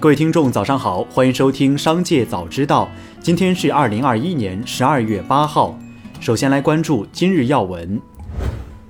各位听众，早上好，欢迎收听《商界早知道》。今天是二零二一年十二月八号。首先来关注今日要闻。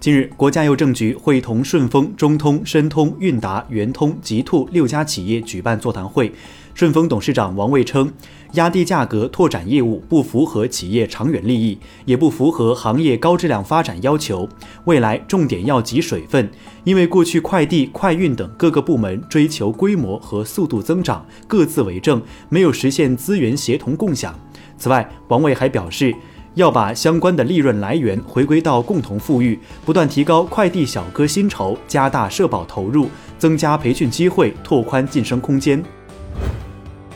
近日，国家邮政局会同顺丰、中通、申通、韵达、圆通、极兔六家企业举办座谈会。顺丰董事长王卫称，压低价格拓展业务不符合企业长远利益，也不符合行业高质量发展要求。未来重点要挤水分，因为过去快递、快运等各个部门追求规模和速度增长，各自为政，没有实现资源协同共享。此外，王卫还表示。要把相关的利润来源回归到共同富裕，不断提高快递小哥薪酬，加大社保投入，增加培训机会，拓宽晋升空间。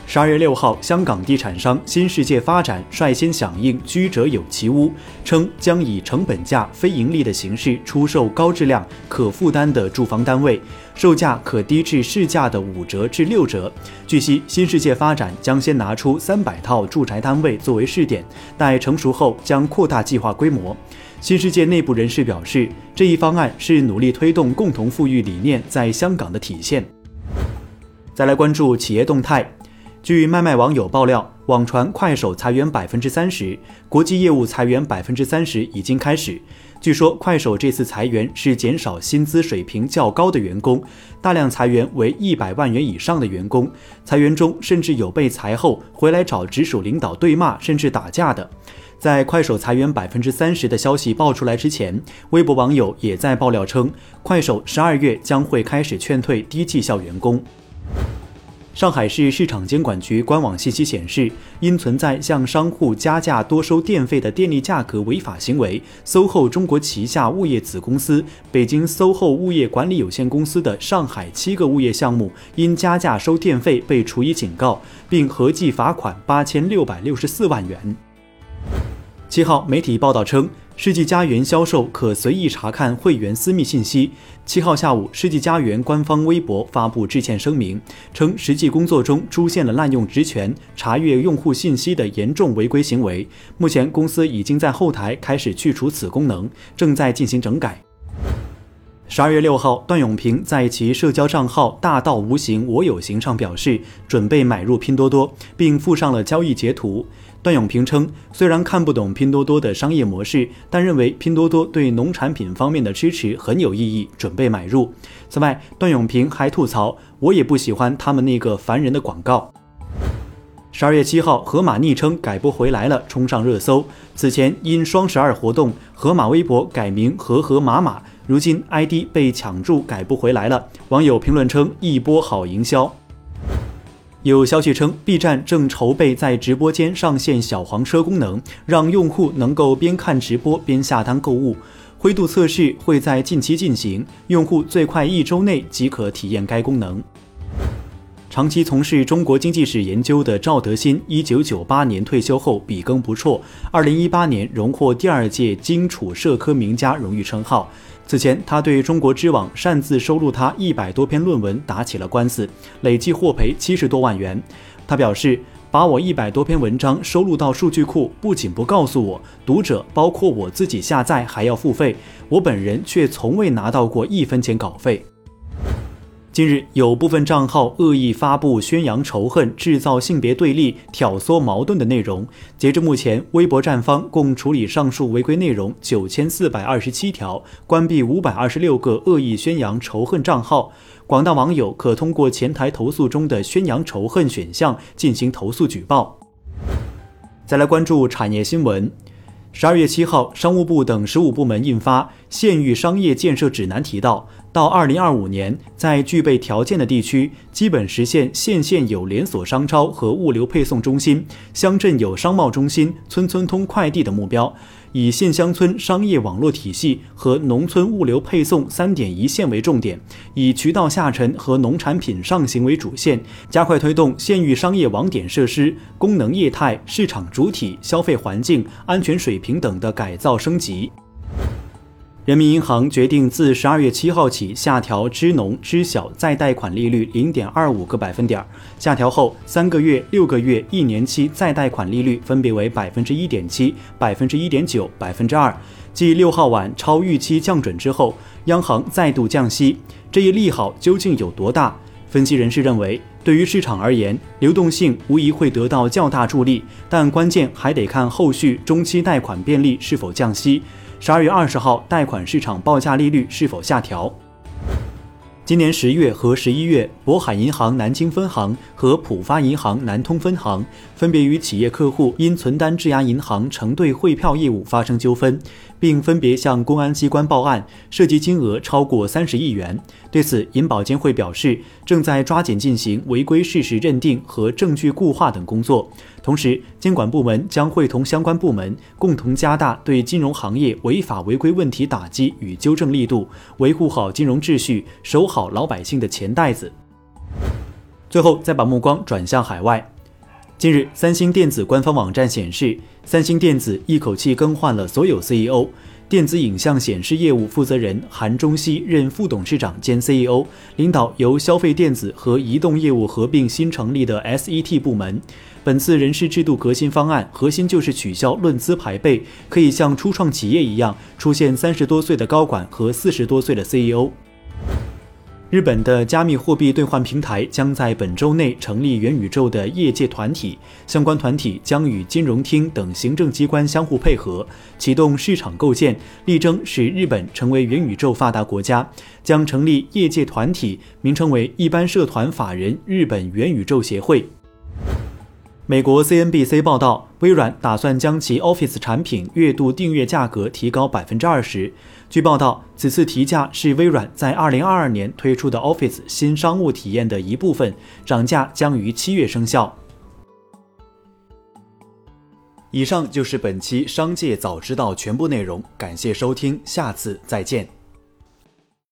十二月六号，香港地产商新世界发展率先响应“居者有其屋”，称将以成本价非盈利的形式出售高质量、可负担的住房单位，售价可低至市价的五折至六折。据悉，新世界发展将先拿出三百套住宅单位作为试点，待成熟后将扩大计划规模。新世界内部人士表示，这一方案是努力推动共同富裕理念在香港的体现。再来关注企业动态。据卖卖网友爆料，网传快手裁员百分之三十，国际业务裁员百分之三十已经开始。据说快手这次裁员是减少薪资水平较高的员工，大量裁员为一百万元以上的员工。裁员中甚至有被裁后回来找直属领导对骂甚至打架的。在快手裁员百分之三十的消息爆出来之前，微博网友也在爆料称，快手十二月将会开始劝退低绩效员工。上海市市场监管局官网信息显示，因存在向商户加价多收电费的电力价格违法行为，SOHO 中国旗下物业子公司北京 SOHO 物业管理有限公司的上海七个物业项目因加价收电费被处以警告，并合计罚款八千六百六十四万元。七号，媒体报道称。世纪佳缘销售可随意查看会员私密信息。七号下午，世纪佳缘官方微博发布致歉声明，称实际工作中出现了滥用职权、查阅用户信息的严重违规行为。目前，公司已经在后台开始去除此功能，正在进行整改。十二月六号，段永平在其社交账号“大道无形，我有形”上表示准备买入拼多多，并附上了交易截图。段永平称，虽然看不懂拼多多的商业模式，但认为拼多多对农产品方面的支持很有意义，准备买入。此外，段永平还吐槽：“我也不喜欢他们那个烦人的广告。”十二月七号，盒马昵称改不回来了，冲上热搜。此前因双十二活动，盒马微博改名“和和马马”，如今 ID 被抢注，改不回来了。网友评论称：“一波好营销。”有消息称，B 站正筹备在直播间上线小黄车功能，让用户能够边看直播边下单购物。灰度测试会在近期进行，用户最快一周内即可体验该功能。长期从事中国经济史研究的赵德新，一九九八年退休后笔耕不辍，二零一八年荣获第二届荆楚社科名家荣誉称号。此前，他对中国知网擅自收录他一百多篇论文打起了官司，累计获赔七十多万元。他表示，把我一百多篇文章收录到数据库，不仅不告诉我，读者包括我自己下载还要付费，我本人却从未拿到过一分钱稿费。近日，有部分账号恶意发布宣扬仇恨、制造性别对立、挑唆矛盾的内容。截至目前，微博站方共处理上述违规内容九千四百二十七条，关闭五百二十六个恶意宣扬仇恨账号。广大网友可通过前台投诉中的宣扬仇恨选项进行投诉举报。再来关注产业新闻。十二月七号，商务部等十五部门印发《县域商业建设指南》，提到。到二零二五年，在具备条件的地区，基本实现县县有连锁商超和物流配送中心，乡镇有商贸中心，村村通快递的目标，以县乡村商业网络体系和农村物流配送三点一线为重点，以渠道下沉和农产品上行为主线，加快推动县域商业网点设施、功能业态、市场主体、消费环境、安全水平等的改造升级。人民银行决定自十二月七号起下调支农支小再贷款利率零点二五个百分点。下调后，三个月、六个月、一年期再贷款利率分别为百分之一点七、百分之一点九、百分之二。继六号晚超预期降准之后，央行再度降息，这一利好究竟有多大？分析人士认为，对于市场而言，流动性无疑会得到较大助力，但关键还得看后续中期贷款便利是否降息。十二月二十号，贷款市场报价利率是否下调？今年十月和十一月，渤海银行南京分行和浦发银行南通分行分别与企业客户因存单质押银行承兑汇票业务发生纠纷，并分别向公安机关报案，涉及金额超过三十亿元。对此，银保监会表示，正在抓紧进行违规事实认定和证据固化等工作。同时，监管部门将会同相关部门共同加大对金融行业违法违规问题打击与纠正力度，维护好金融秩序，守好老百姓的钱袋子。最后，再把目光转向海外。近日，三星电子官方网站显示，三星电子一口气更换了所有 CEO。电子影像显示业务负责人韩中熙任副董事长兼 CEO，领导由消费电子和移动业务合并新成立的 SET 部门。本次人事制度革新方案核心就是取消论资排辈，可以像初创企业一样出现三十多岁的高管和四十多岁的 CEO。日本的加密货币兑换平台将在本周内成立元宇宙的业界团体，相关团体将与金融厅等行政机关相互配合，启动市场构建，力争使日本成为元宇宙发达国家。将成立业界团体，名称为一般社团法人日本元宇宙协会。美国 CNBC 报道，微软打算将其 Office 产品月度订阅价格提高百分之二十。据报道，此次提价是微软在二零二二年推出的 Office 新商务体验的一部分，涨价将于七月生效。以上就是本期《商界早知道》全部内容，感谢收听，下次再见。